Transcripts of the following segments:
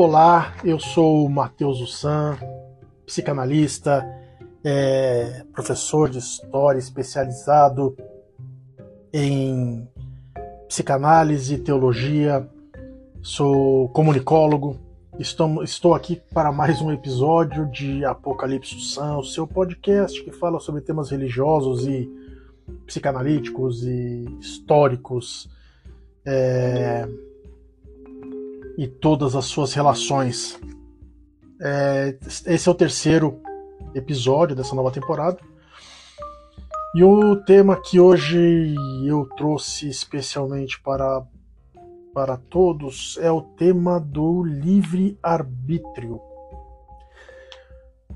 Olá, eu sou Matheus Ussan, psicanalista, é, professor de história especializado em psicanálise e teologia, sou comunicólogo. Estou, estou aqui para mais um episódio de Apocalipse São, seu podcast que fala sobre temas religiosos e psicanalíticos e históricos. É, e todas as suas relações. É, esse é o terceiro episódio dessa nova temporada. E o tema que hoje eu trouxe especialmente para, para todos é o tema do livre-arbítrio.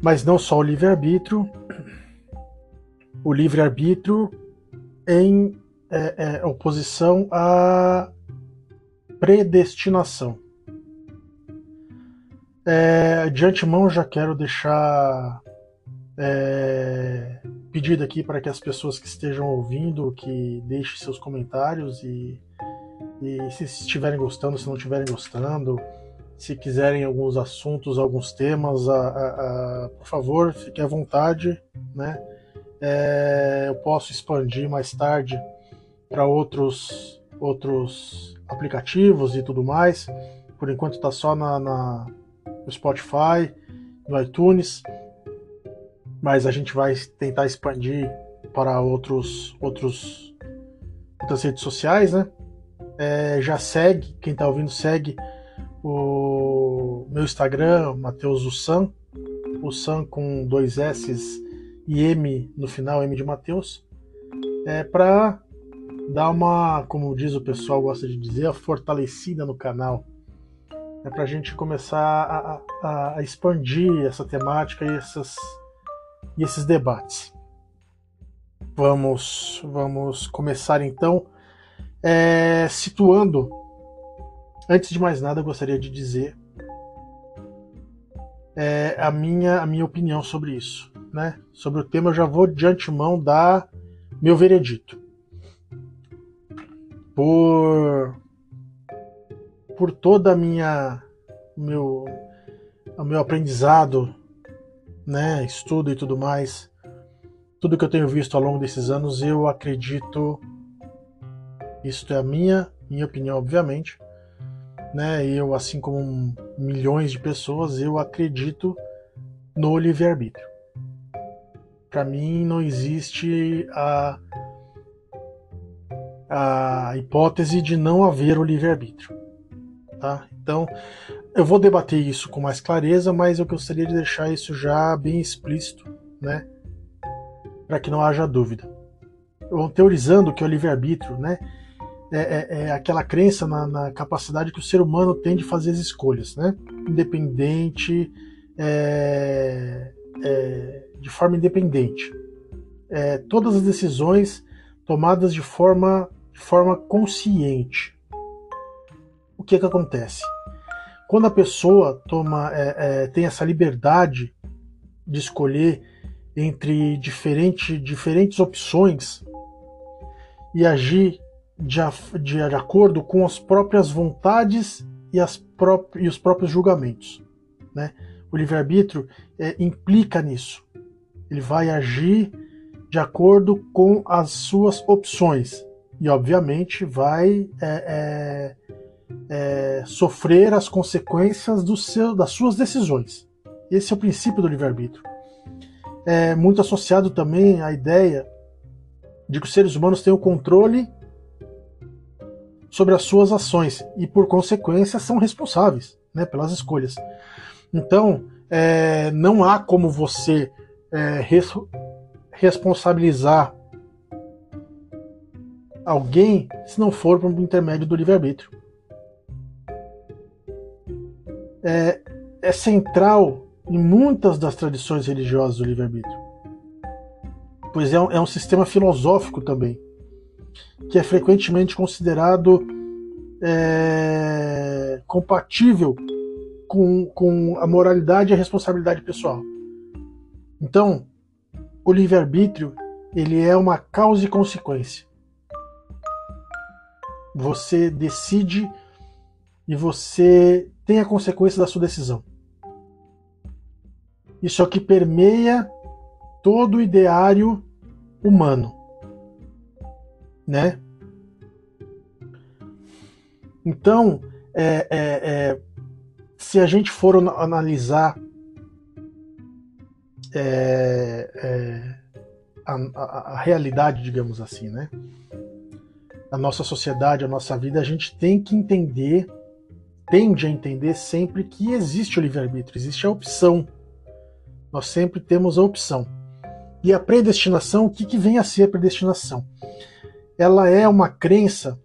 Mas não só o livre-arbítrio, o livre-arbítrio em é, é, oposição à predestinação. É, de antemão, já quero deixar é, pedido aqui para que as pessoas que estejam ouvindo que deixem seus comentários e, e se estiverem gostando, se não estiverem gostando, se quiserem alguns assuntos, alguns temas, a, a, a, por favor, fique à vontade, né? É, eu posso expandir mais tarde para outros outros aplicativos e tudo mais. Por enquanto está só na, na no Spotify, no iTunes, mas a gente vai tentar expandir para outros, outros outras redes sociais, né? É, já segue, quem está ouvindo segue o meu Instagram, Matheus Ussan, Ussan com dois S e M no final, M de Matheus, é para dar uma, como diz o pessoal gosta de dizer, a fortalecida no canal é para a gente começar a, a, a, expandir essa temática e, essas, e esses debates. Vamos, vamos começar então é, situando. Antes de mais nada, eu gostaria de dizer é, a, minha, a minha opinião sobre isso. Né? Sobre o tema, eu já vou de antemão dar meu veredito. Por por toda a minha meu o meu aprendizado, né, estudo e tudo mais, tudo que eu tenho visto ao longo desses anos, eu acredito isso é a minha minha opinião, obviamente, né? Eu assim como milhões de pessoas, eu acredito no livre-arbítrio. Para mim não existe a a hipótese de não haver o livre-arbítrio tá? Então, eu vou debater isso com mais clareza, mas eu gostaria de deixar isso já bem explícito, né? Para que não haja dúvida. Eu teorizando que o livre-arbítrio, né? É, é, é, aquela crença na, na, capacidade que o ser humano tem de fazer as escolhas, né? Independente, é, é, de forma independente. É, todas as decisões tomadas de forma, de forma consciente, o que, que acontece? Quando a pessoa toma, é, é, tem essa liberdade de escolher entre diferente, diferentes opções e agir de, de, de acordo com as próprias vontades e, as pró e os próprios julgamentos. Né? O livre-arbítrio é, implica nisso. Ele vai agir de acordo com as suas opções e, obviamente, vai é, é é, sofrer as consequências seu, das suas decisões. Esse é o princípio do livre-arbítrio. É muito associado também à ideia de que os seres humanos têm o controle sobre as suas ações e, por consequência, são responsáveis né, pelas escolhas. Então, é, não há como você é, res, responsabilizar alguém se não for por intermédio do livre-arbítrio é, é central em muitas das tradições religiosas do livre-arbítrio. Pois é um, é um sistema filosófico também, que é frequentemente considerado é, compatível com, com a moralidade e a responsabilidade pessoal. Então, o livre-arbítrio ele é uma causa e consequência. Você decide e você tem a consequência da sua decisão. Isso é o que permeia todo o ideário humano, né? Então, é, é, é, se a gente for analisar é, é, a, a, a, realidade, digamos assim, né? A nossa sociedade, a nossa vida, a gente tem que entender, tende a entender sempre que existe o livre-arbítrio, existe a opção. Nós sempre temos a opção. E a predestinação, o que, que vem a ser a predestinação? Ela é uma crença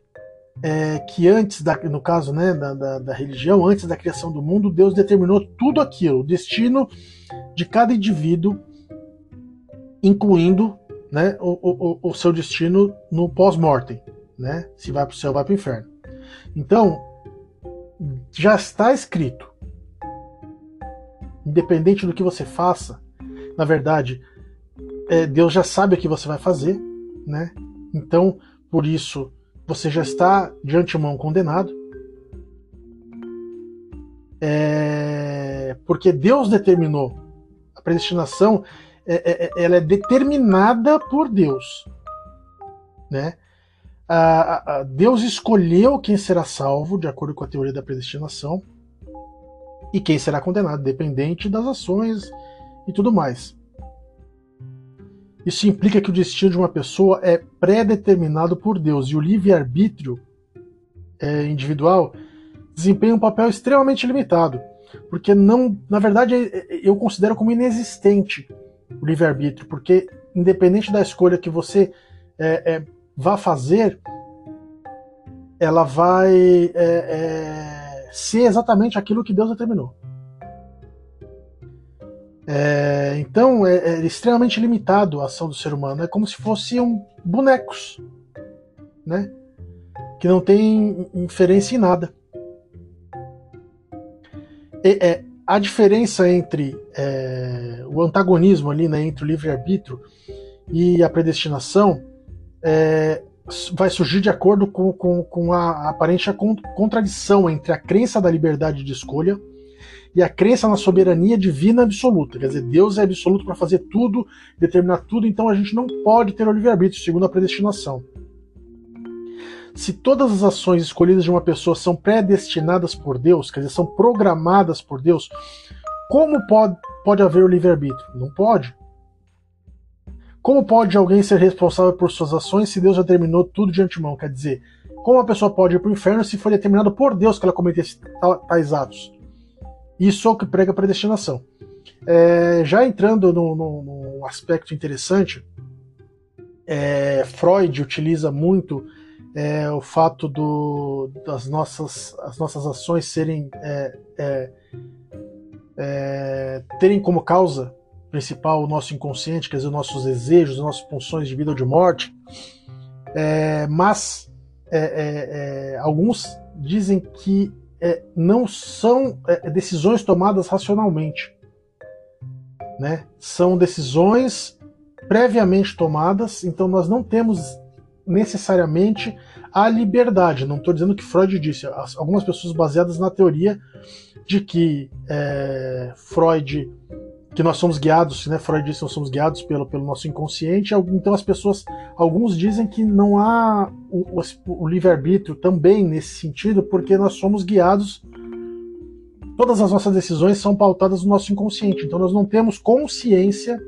é, que antes, da, no caso né, da, da, da, religião, antes da criação do mundo, Deus determinou tudo aquilo, o destino de cada indivíduo, incluindo né, o, o, o seu destino no pós-mortem, né, se vai para o céu, vai para o inferno. Então, já está escrito. Independente do que você faça, na verdade, é, Deus já sabe o que você vai fazer, né? Então, por isso, você já está de antemão condenado. É, porque Deus determinou. A predestinação é, é, é ela é determinada por Deus. Né? Deus escolheu quem será salvo, de acordo com a teoria da predestinação, e quem será condenado, dependente das ações e tudo mais. Isso implica que o destino de uma pessoa é pré-determinado por Deus e o livre-arbítrio é, individual desempenha um papel extremamente limitado, porque não, na verdade, é, é, eu considero como inexistente o livre-arbítrio, porque independente da escolha que você é, é, vá fazer, ela vai é, ser exatamente aquilo que Deus determinou. É, então é, é, extremamente limitado a ação do ser humano. É como se fossem bonecos, né? Que não tem inferência em nada. E, é, a diferença entre é, o antagonismo ali, né, entre o livre-arbítrio e a predestinação é, vai surgir de acordo com, com, com a aparente contradição entre a crença da liberdade de escolha e a crença na soberania divina absoluta. Quer dizer, Deus é absoluto para fazer tudo, determinar tudo, então a gente não pode ter o livre-arbítrio, segundo a predestinação. Se todas as ações escolhidas de uma pessoa são predestinadas por Deus, quer dizer, são programadas por Deus, como pode, pode haver o livre-arbítrio? Não pode. Como pode alguém ser responsável por suas ações se Deus já determinou tudo de antemão? Quer dizer, como a pessoa pode ir para o inferno se foi determinado por Deus que ela cometesse tais atos? Isso é o que prega a predestinação. É, já entrando num, aspecto interessante, é, Freud utiliza muito é, o fato do, das nossas, as nossas ações serem é, é, é, terem como causa principal o nosso inconsciente, quer dizer, os nossos desejos, as nossas funções de vida ou de morte. mas alguns dizem que é, não são é, decisões tomadas racionalmente. Né? São decisões previamente tomadas, então nós não temos necessariamente a liberdade. Não estou dizendo que Freud disse, algumas pessoas baseadas na teoria de que é, Freud que nós somos guiados, né? Freud disse que nós somos guiados pelo, pelo nosso inconsciente. Então as pessoas, alguns dizem que não há o, o, o livre-arbítrio também nesse sentido, porque nós somos guiados. Todas as nossas decisões são pautadas no nosso inconsciente. Então nós não temos consciência.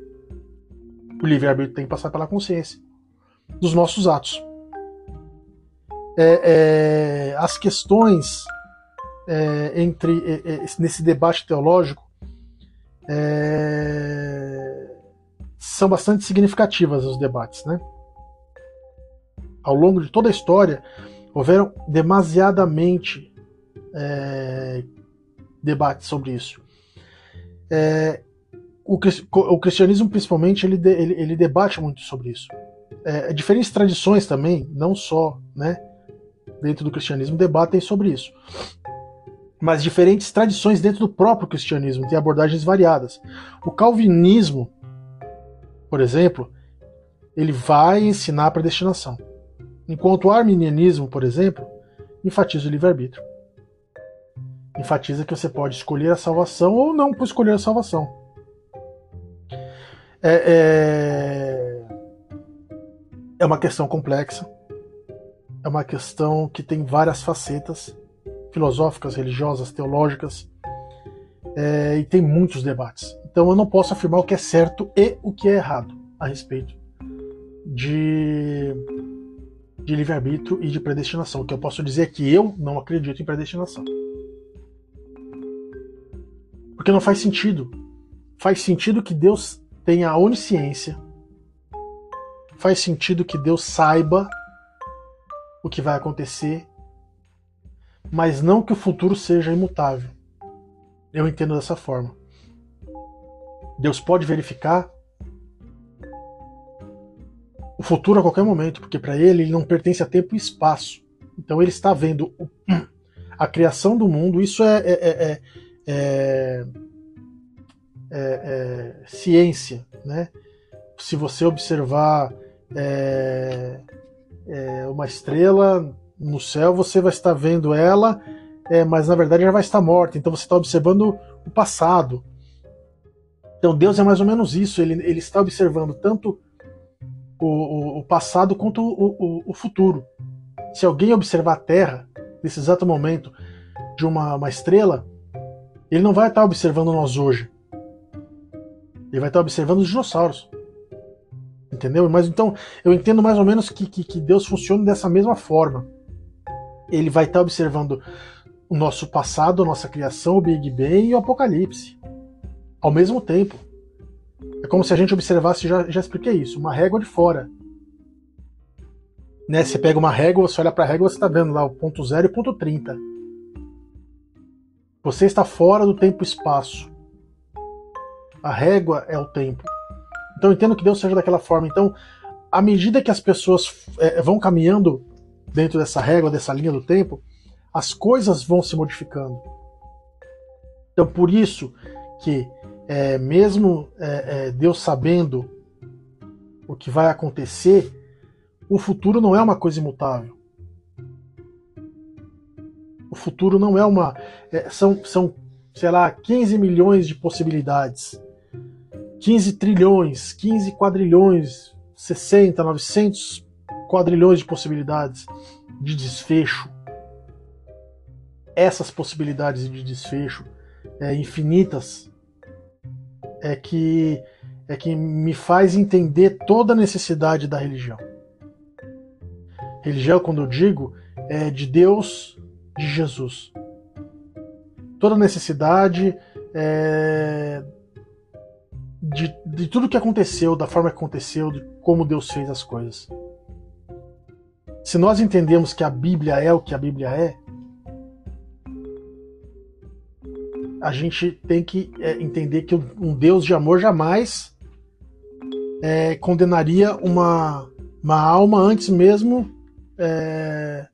O livre-arbítrio tem que passar pela consciência dos nossos atos. É, é, as questões é, entre é, é, nesse debate teológico é, são bastante significativas os debates, né? Ao longo de toda a história, houveram demasiadamente é, debates sobre isso. É, o, o, cristianismo, principalmente, ele, ele, ele, debate muito sobre isso. É, diferentes tradições também, não só né, dentro do cristianismo, debatem sobre isso mas diferentes tradições dentro do próprio cristianismo têm abordagens variadas. O calvinismo, por exemplo, ele vai ensinar a predestinação, enquanto o arminianismo, por exemplo, enfatiza o livre-arbítrio. enfatiza que você pode escolher a salvação ou não por escolher a salvação. É, é, é uma questão complexa, é uma questão que tem várias facetas filosóficas, religiosas, teológicas, é, e tem muitos debates. Então eu não posso afirmar o que é certo e o que é errado a respeito de, de livre-arbítrio e de predestinação. O que eu posso dizer é que eu não acredito em predestinação. Porque não faz sentido. Faz sentido que Deus tenha a onisciência. Faz sentido que Deus saiba o que vai acontecer, mas não que o futuro seja imutável. Eu entendo dessa forma. Deus pode verificar o futuro a qualquer momento, porque para ele ele não pertence a tempo e espaço. Então ele está vendo a criação do mundo. Isso é, é, é, é ciência, né? Se você observar uma estrela no céu, você vai estar vendo ela, mas na verdade já vai estar morta. Então você está observando o passado. Então Deus é mais ou menos isso. Ele, ele está observando tanto o, o, passado quanto o, o, o, futuro. Se alguém observar a Terra, nesse exato momento, de uma, uma estrela, ele não vai estar observando nós hoje. Ele vai estar observando os dinossauros. Entendeu? Mas então, eu entendo mais ou menos que, que, que Deus funciona dessa mesma forma. Ele vai estar observando o nosso passado, a nossa criação, o Big Bang e o Apocalipse. Ao mesmo tempo. É como se a gente observasse, já, já expliquei isso, uma régua de fora. Né? Você pega uma régua, você olha para a régua, você está vendo lá o ponto zero e o ponto 30. Você está fora do tempo e espaço. A régua é o tempo. Então eu entendo que Deus seja daquela forma. Então, à medida que as pessoas é, vão caminhando dentro dessa régua, dessa linha do tempo, as coisas vão se modificando. Então, por isso que é, mesmo é, é, Deus sabendo o que vai acontecer, o futuro não é uma coisa imutável. O futuro não é uma. É, são, são, sei lá, 15 milhões de possibilidades. 15 trilhões, 15 quadrilhões, 60, 900 quadrilhões de possibilidades de desfecho. Essas possibilidades de desfecho é, infinitas é que é que me faz entender toda a necessidade da religião. Religião, quando eu digo, é de Deus, de Jesus. Toda a necessidade é, de, de tudo que aconteceu, da forma que aconteceu, de como Deus fez as coisas. Se nós entendemos que a Bíblia é o que a Bíblia é, a gente tem que é, entender que um Deus de amor jamais é, condenaria uma, uma alma antes mesmo é,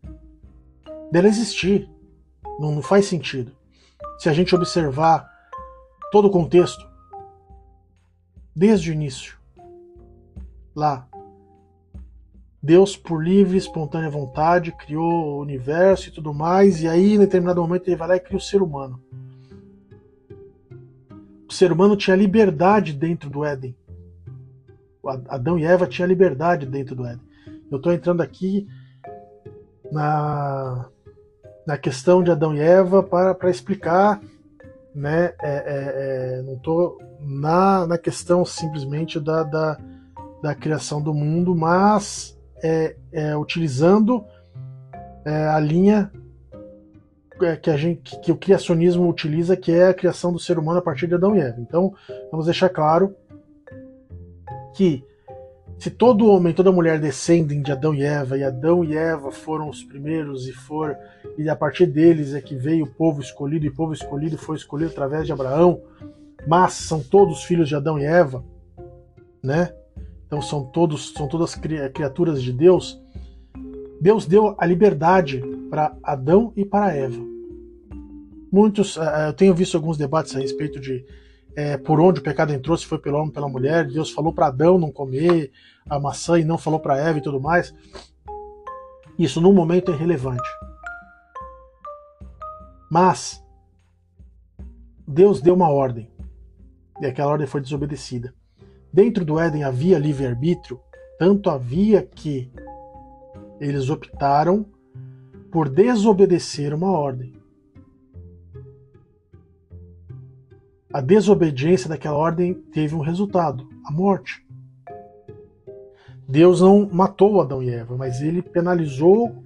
dela existir. Não, não faz sentido. Se a gente observar todo o contexto, desde o início, lá, Deus, por livre espontânea vontade, criou o universo e tudo mais, e aí, em determinado momento, ele vai lá e cria o ser humano ser humano tinha liberdade dentro do Éden. Adão e Eva tinham liberdade dentro do Éden. Eu estou entrando aqui na, na questão de Adão e Eva para, para explicar, né? É, é, é, não estou na, na questão simplesmente da, da, da criação do mundo, mas é, é utilizando é, a linha é, que a gente que o criacionismo utiliza, que é a criação do ser humano a partir de Adão e Eva. Então, vamos deixar claro que se todo homem, toda mulher descendem de Adão e Eva, e Adão e Eva foram os primeiros e for e a partir deles é que veio o povo escolhido e o povo escolhido foi escolhido através de Abraão, mas são todos filhos de Adão e Eva, né? Então são todos são todas criaturas de Deus. Deus deu a liberdade para Adão e para Eva. Muitos, uh, eu tenho visto alguns debates a respeito de é, por onde o pecado entrou, se foi pelo homem pela mulher. Deus falou para Adão não comer a maçã e não falou para Eva e tudo mais. Isso, num momento, é irrelevante. Mas, Deus deu uma ordem e aquela ordem foi desobedecida. Dentro do Éden havia livre-arbítrio, tanto havia que eles optaram por desobedecer uma ordem. A desobediência daquela ordem teve um resultado: a morte. Deus não matou Adão e Eva, mas ele penalizou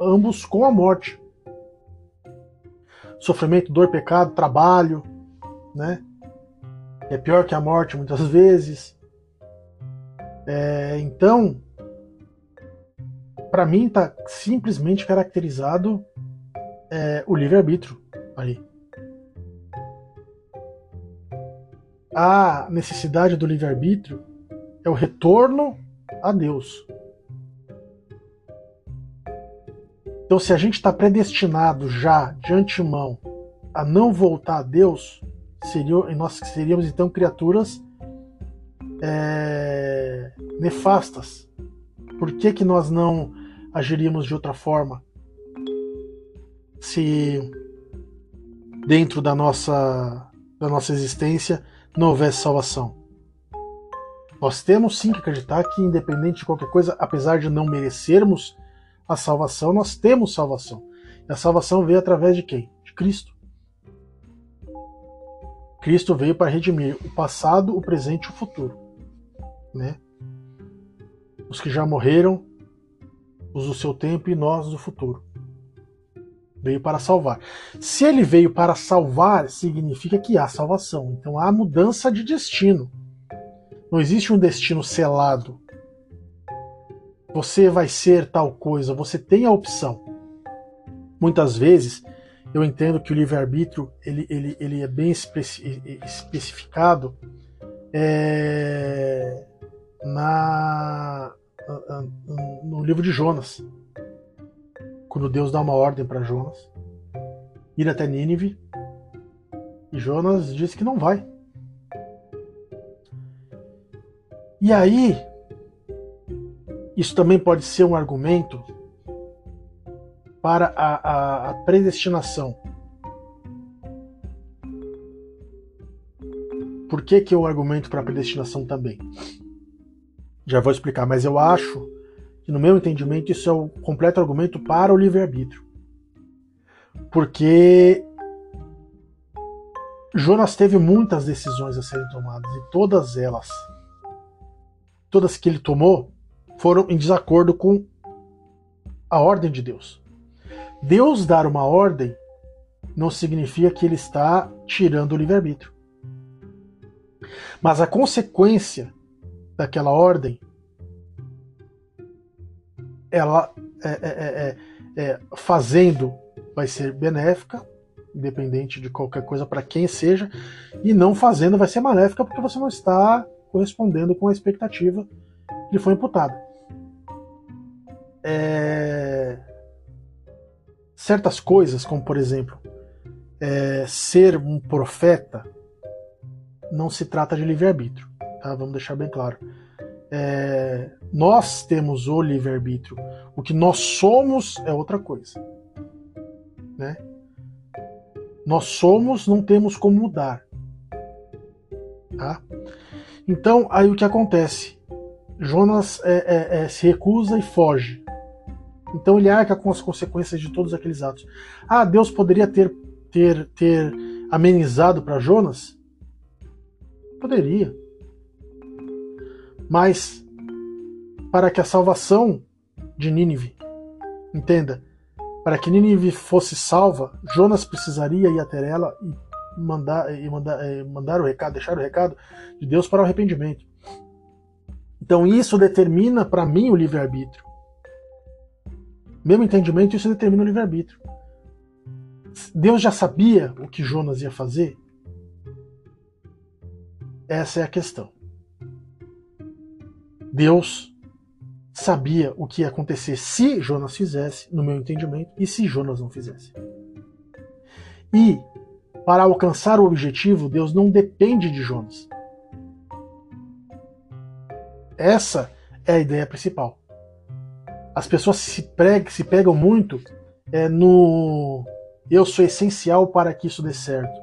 ambos com a morte. Sofrimento, dor, pecado, trabalho, né? É pior que a morte muitas vezes. É, então, para mim está simplesmente caracterizado é, o livre-arbítrio aí. A necessidade do livre-arbítrio é o retorno a Deus. Então, se a gente está predestinado já de antemão a não voltar a Deus, seria, nós seríamos então criaturas é, nefastas. Por que, que nós não agiríamos de outra forma? Se dentro da nossa, da nossa existência não houvesse salvação. Nós temos sim que acreditar que, independente de qualquer coisa, apesar de não merecermos a salvação, nós temos salvação. E a salvação veio através de quem? De Cristo. Cristo veio para redimir o passado, o presente e o futuro. Né? Os que já morreram, os do seu tempo e nós do futuro. Veio para salvar. Se ele veio para salvar, significa que há salvação. Então há mudança de destino. Não existe um destino selado. Você vai ser tal coisa, você tem a opção. Muitas vezes eu entendo que o livre-arbítrio ele, ele, ele é bem especi especificado é, na, no livro de Jonas. Quando Deus dá uma ordem para Jonas ir até Nínive, e Jonas diz que não vai. E aí, isso também pode ser um argumento para a, a, a predestinação. Por que, que eu argumento para a predestinação também? Já vou explicar, mas eu acho que, no meu entendimento, isso é o completo argumento para o livre-arbítrio. Porque Jonas teve muitas decisões a serem tomadas e todas elas todas que ele tomou foram em desacordo com a ordem de Deus. Deus dar uma ordem não significa que ele está tirando o livre-arbítrio. Mas a consequência daquela ordem, ela é, é, é, é, é fazendo vai ser benéfica, independente de qualquer coisa para quem seja, e não fazendo vai ser maléfica porque você não está correspondendo com a expectativa que lhe foi imputada. É... Certas coisas, como por exemplo, é, ser um profeta, não se trata de livre-arbítrio. Tá? Vamos deixar bem claro. É, nós temos o livre-arbítrio. O que nós somos é outra coisa. Né? Nós somos, não temos como mudar. Tá? Então, aí o que acontece? Jonas é, é, é, se recusa e foge. Então ele arca com as consequências de todos aqueles atos. Ah, Deus poderia ter, ter, ter amenizado para Jonas? Poderia. Mas para que a salvação de Nínive, entenda, para que Nínive fosse salva, Jonas precisaria ir até ela e mandar, e mandar, eh, mandar o recado, deixar o recado de Deus para o arrependimento. Então isso determina para mim o livre-arbítrio. Meu entendimento, isso determina o livre-arbítrio. Deus já sabia o que Jonas ia fazer? Essa é a questão. Deus sabia o que ia acontecer se Jonas fizesse, no meu entendimento, e se Jonas não fizesse. E para alcançar o objetivo, Deus não depende de Jonas. Essa é a ideia principal. As pessoas se, pregam, se pegam muito é, no eu sou essencial para que isso dê certo.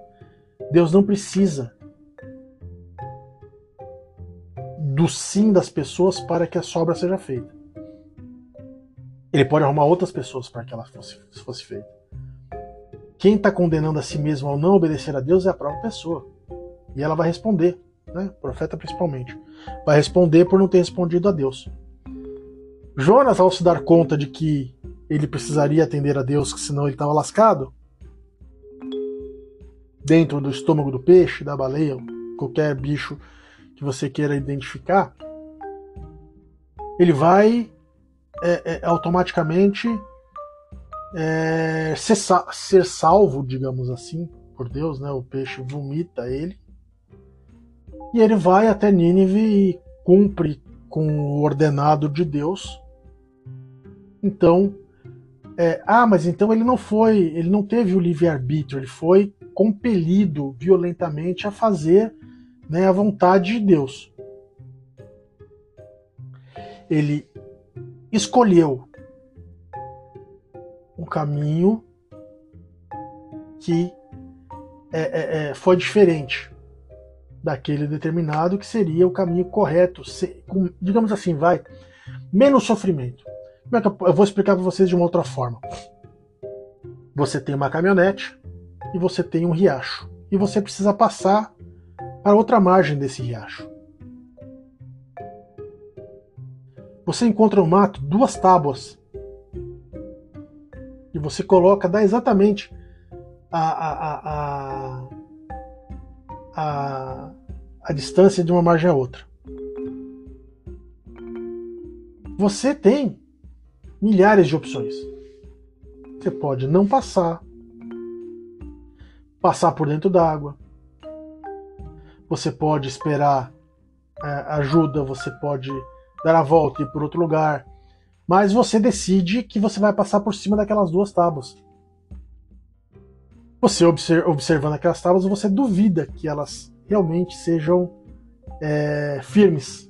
Deus não precisa do sim das pessoas para que a sobra seja feita. Ele pode arrumar outras pessoas para que ela fosse, fosse feita. Quem está condenando a si mesmo ao não obedecer a Deus é a própria pessoa. E ela vai responder, né? O profeta principalmente. Vai responder por não ter respondido a Deus. Jonas, ao se dar conta de que ele precisaria atender a Deus, que senão ele estava lascado, dentro do estômago do peixe, da baleia, qualquer bicho que você queira identificar, ele vai é, é, automaticamente é, ser, ser, salvo, digamos assim, por Deus, né? O peixe vomita ele e ele vai até Nínive e cumpre com o ordenado de Deus. Então, é, ah, mas então ele não foi, ele não teve o livre arbítrio, ele foi compelido violentamente a fazer né, a vontade de Deus. Ele escolheu um caminho que é, é, é, foi diferente daquele determinado, que seria o caminho correto, digamos assim, vai, menos sofrimento. É eu vou explicar para vocês de uma outra forma. Você tem uma caminhonete e você tem um riacho. E você precisa passar para outra margem desse riacho. Você encontra no mato duas tábuas e você coloca, dá exatamente a, a, a, a, a distância de uma margem a outra. Você tem milhares de opções. Você pode não passar, passar por dentro d'água, você pode esperar é, ajuda, você pode dar a volta e ir por outro lugar, mas você decide que você vai passar por cima daquelas duas tábuas. Você observando aquelas tábuas, você duvida que elas realmente sejam é, firmes.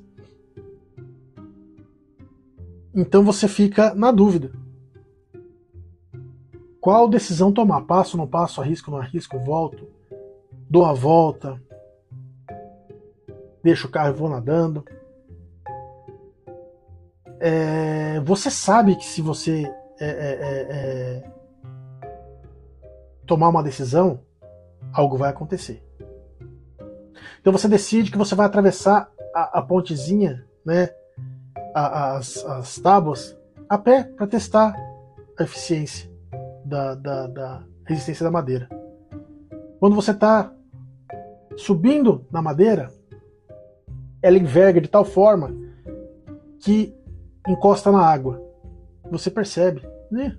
Então você fica na dúvida. Qual decisão tomar? Passo, não passo, arrisco, não arrisco, volto, dou a volta, deixo o carro e vou nadando. É, você sabe que se você é, é, é, é, tomar uma decisão, algo vai acontecer. Então você decide que você vai atravessar a, a pontezinha, né, as, as tábuas, a pé para testar a eficiência da, da, da resistência da madeira. Quando você está subindo na madeira, ela enverga de tal forma que encosta na água. Você percebe, né?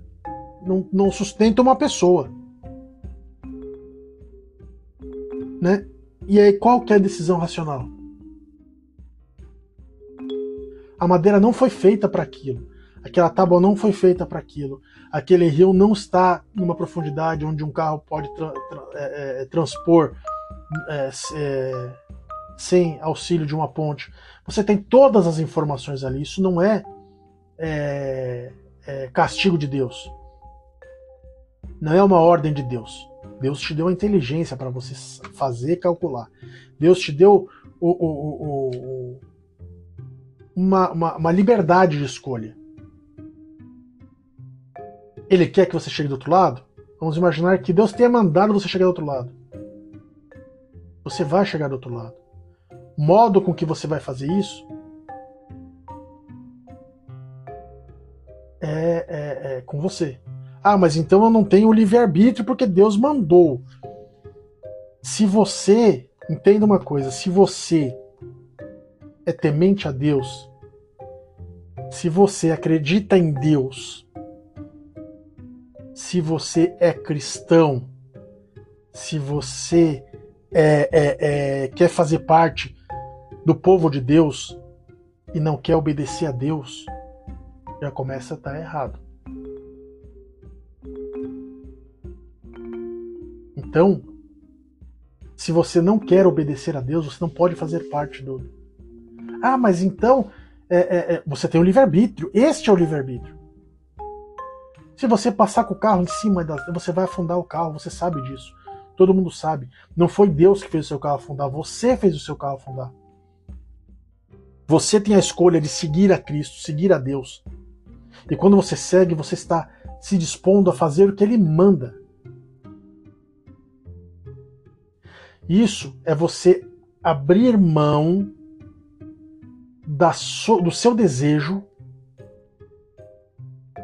Não, não sustenta uma pessoa. Né? E aí, qual que é a decisão racional? A madeira não foi feita para aquilo. Aquela tábua não foi feita para aquilo. Aquele rio não está numa profundidade onde um carro pode tra tra é, é, transpor é, é sem auxílio de uma ponte. Você tem todas as informações ali. Isso não é, é, é castigo de Deus. Não é uma ordem de Deus. Deus te deu a inteligência para você fazer calcular. Deus te deu o, o, o, uma, uma, uma liberdade de escolha. Ele quer que você chegue do outro lado? Vamos imaginar que Deus tenha mandado você chegar do outro lado. Você vai chegar do outro lado modo com que você vai fazer isso é, é, é com você. Ah, mas então eu não tenho livre-arbítrio porque Deus mandou. Se você, entenda uma coisa, se você é temente a Deus, se você acredita em Deus, se você é cristão, se você é, é, é, quer fazer parte do povo de Deus e não quer obedecer a Deus, já começa a estar errado. Então, se você não quer obedecer a Deus, você não pode fazer parte do. Ah, mas então é, é, é, você tem o livre-arbítrio. Este é o livre-arbítrio. Se você passar com o carro em cima, da, você vai afundar o carro, você sabe disso. Todo mundo sabe. Não foi Deus que fez o seu carro afundar, você fez o seu carro afundar. Você tem a escolha de seguir a Cristo, seguir a Deus. E quando você segue, você está se dispondo a fazer o que Ele manda. Isso é você abrir mão so, do seu desejo,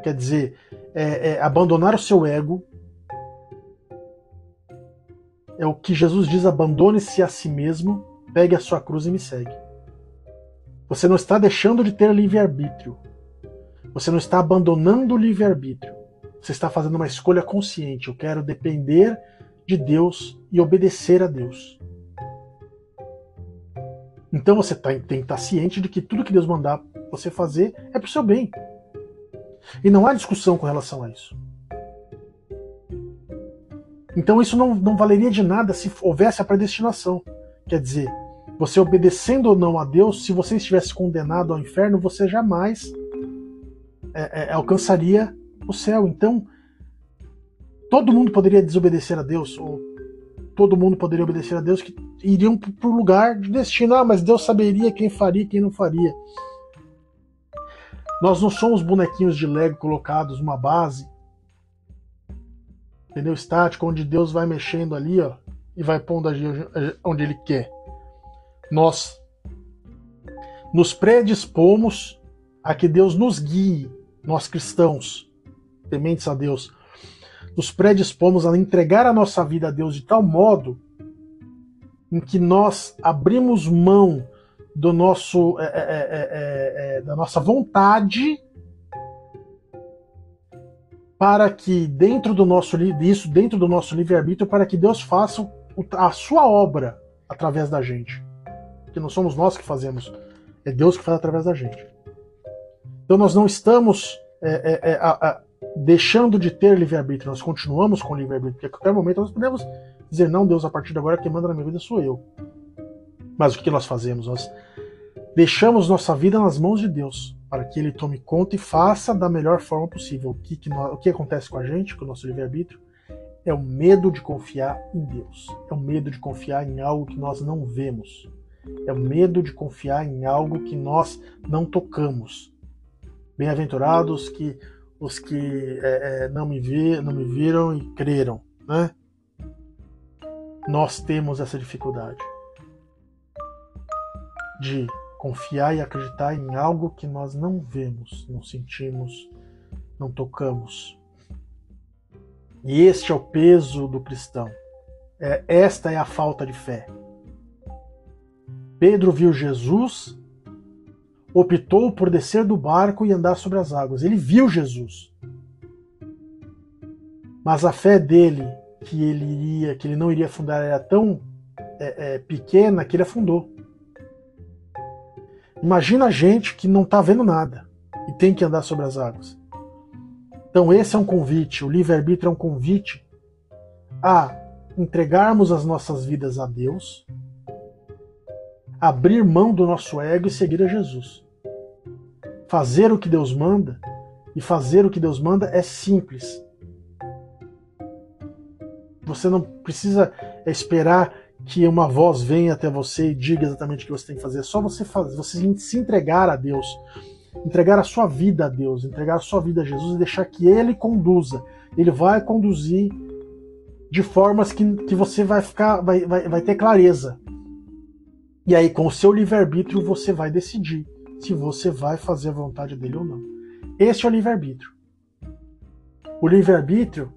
quer dizer, é, é, abandonar o seu ego. É o que Jesus diz: abandone-se a si mesmo, pegue a sua cruz e me segue. Você não está deixando de ter livre-arbítrio. Você não está abandonando o livre-arbítrio. Você está fazendo uma escolha consciente. Eu quero depender de Deus e obedecer a Deus. Então você tá, tem que estar ciente de que tudo que Deus mandar você fazer é para o seu bem. E não há discussão com relação a isso. Então isso não, não valeria de nada se houvesse a predestinação. Quer dizer, você obedecendo ou não a Deus, se você estivesse condenado ao inferno, você jamais é, é, alcançaria o céu. Então, todo mundo poderia desobedecer a Deus, ou todo mundo poderia obedecer a Deus, que iriam para o lugar de destino. Ah, mas Deus saberia quem faria e quem não faria. Nós não somos bonequinhos de Lego colocados numa base, entendeu? Estático, onde Deus vai mexendo ali, ó, e vai pondo onde Ele quer. Nós nos predispomos a que Deus nos guie, nós cristãos, tementes a Deus, nos predispomos a entregar a nossa vida a Deus de tal modo em que nós abrimos mão do nosso é é, é, é, é, da nossa vontade para que dentro do nosso isso dentro do nosso livre arbítrio para que Deus faça a sua obra através da gente. Que não somos nós que fazemos é Deus que faz através da gente. Então nós não estamos é, a, a, deixando de ter livre-arbítrio, nós continuamos com livre-arbítrio, porque a qualquer momento nós podemos dizer, não, Deus, a partir de agora quem manda na minha vida sou eu. Mas o que nós fazemos? Nós deixamos nossa vida nas mãos de Deus, para que Ele tome conta e faça da melhor forma possível. O que, que, nós, o que acontece com a gente, com o nosso livre-arbítrio? É o medo de confiar em Deus. É o medo de confiar em algo que nós não vemos. É o medo de confiar em algo que nós não tocamos. Bem-aventurados que os que é, é, não, me vi, não me viram e creram, né? Nós temos essa dificuldade de confiar e acreditar em algo que nós não vemos, não sentimos, não tocamos. E este é o peso do cristão. É, esta é a falta de fé. Pedro viu Jesus optou por descer do barco e andar sobre as águas. Ele viu Jesus. Mas a fé dele que ele iria, que ele não iria afundar, era tão é, é, pequena que ele afundou. Imagina a gente que não está vendo nada e tem que andar sobre as águas. Então esse é um convite, o livre-arbítrio é um convite a entregarmos as nossas vidas a Deus, abrir mão do nosso ego e seguir a Jesus fazer o que Deus manda, e fazer o que Deus manda é simples. Você não precisa esperar que uma voz venha até você e diga exatamente o que você tem que fazer. É só você fazer, você se entregar a Deus, entregar a sua vida a Deus, entregar a sua vida a Jesus e deixar que Ele conduza. Ele vai conduzir de formas que, que você vai ficar, vai, vai, vai ter clareza. E aí, com o seu livre-arbítrio, você vai decidir se você vai fazer a vontade dele ou não. Esse é o livre-arbítrio. O livre-arbítrio,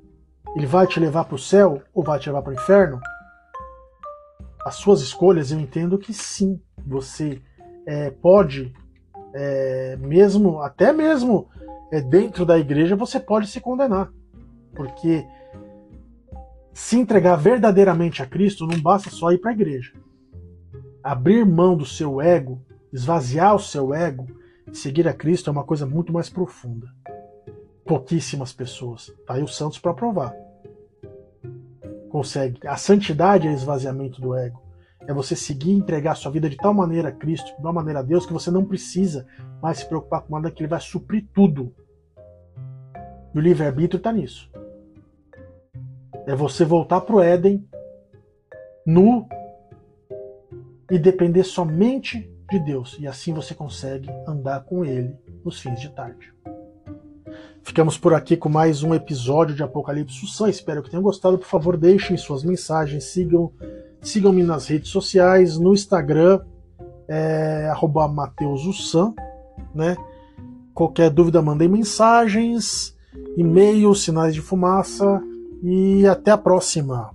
ele vai te levar para o céu ou vai te levar para o inferno? As suas escolhas, eu entendo que sim, você é, pode, é, mesmo, até mesmo é, dentro da igreja, você pode se condenar. Porque se entregar verdadeiramente a Cristo não basta só ir para a igreja. Abrir mão do seu ego Esvaziar o seu ego e seguir a Cristo é uma coisa muito mais profunda. Pouquíssimas pessoas. Tá aí os santos para provar. Consegue. A santidade é esvaziamento do ego. É você seguir e entregar sua vida de tal maneira a Cristo, de tal maneira a Deus, que você não precisa mais se preocupar com nada, que Ele vai suprir tudo. E o livre-arbítrio está nisso. É você voltar para o Éden nu e depender somente de Deus. E assim você consegue andar com Ele nos fins de tarde. Ficamos por aqui com mais um episódio de Apocalipse Sussan. Espero que tenham gostado. Por favor, deixem suas mensagens, sigam sigam-me nas redes sociais, no Instagram, é, @mateusussan, né? Qualquer dúvida, mandem mensagens, e-mail, sinais de fumaça e até a próxima.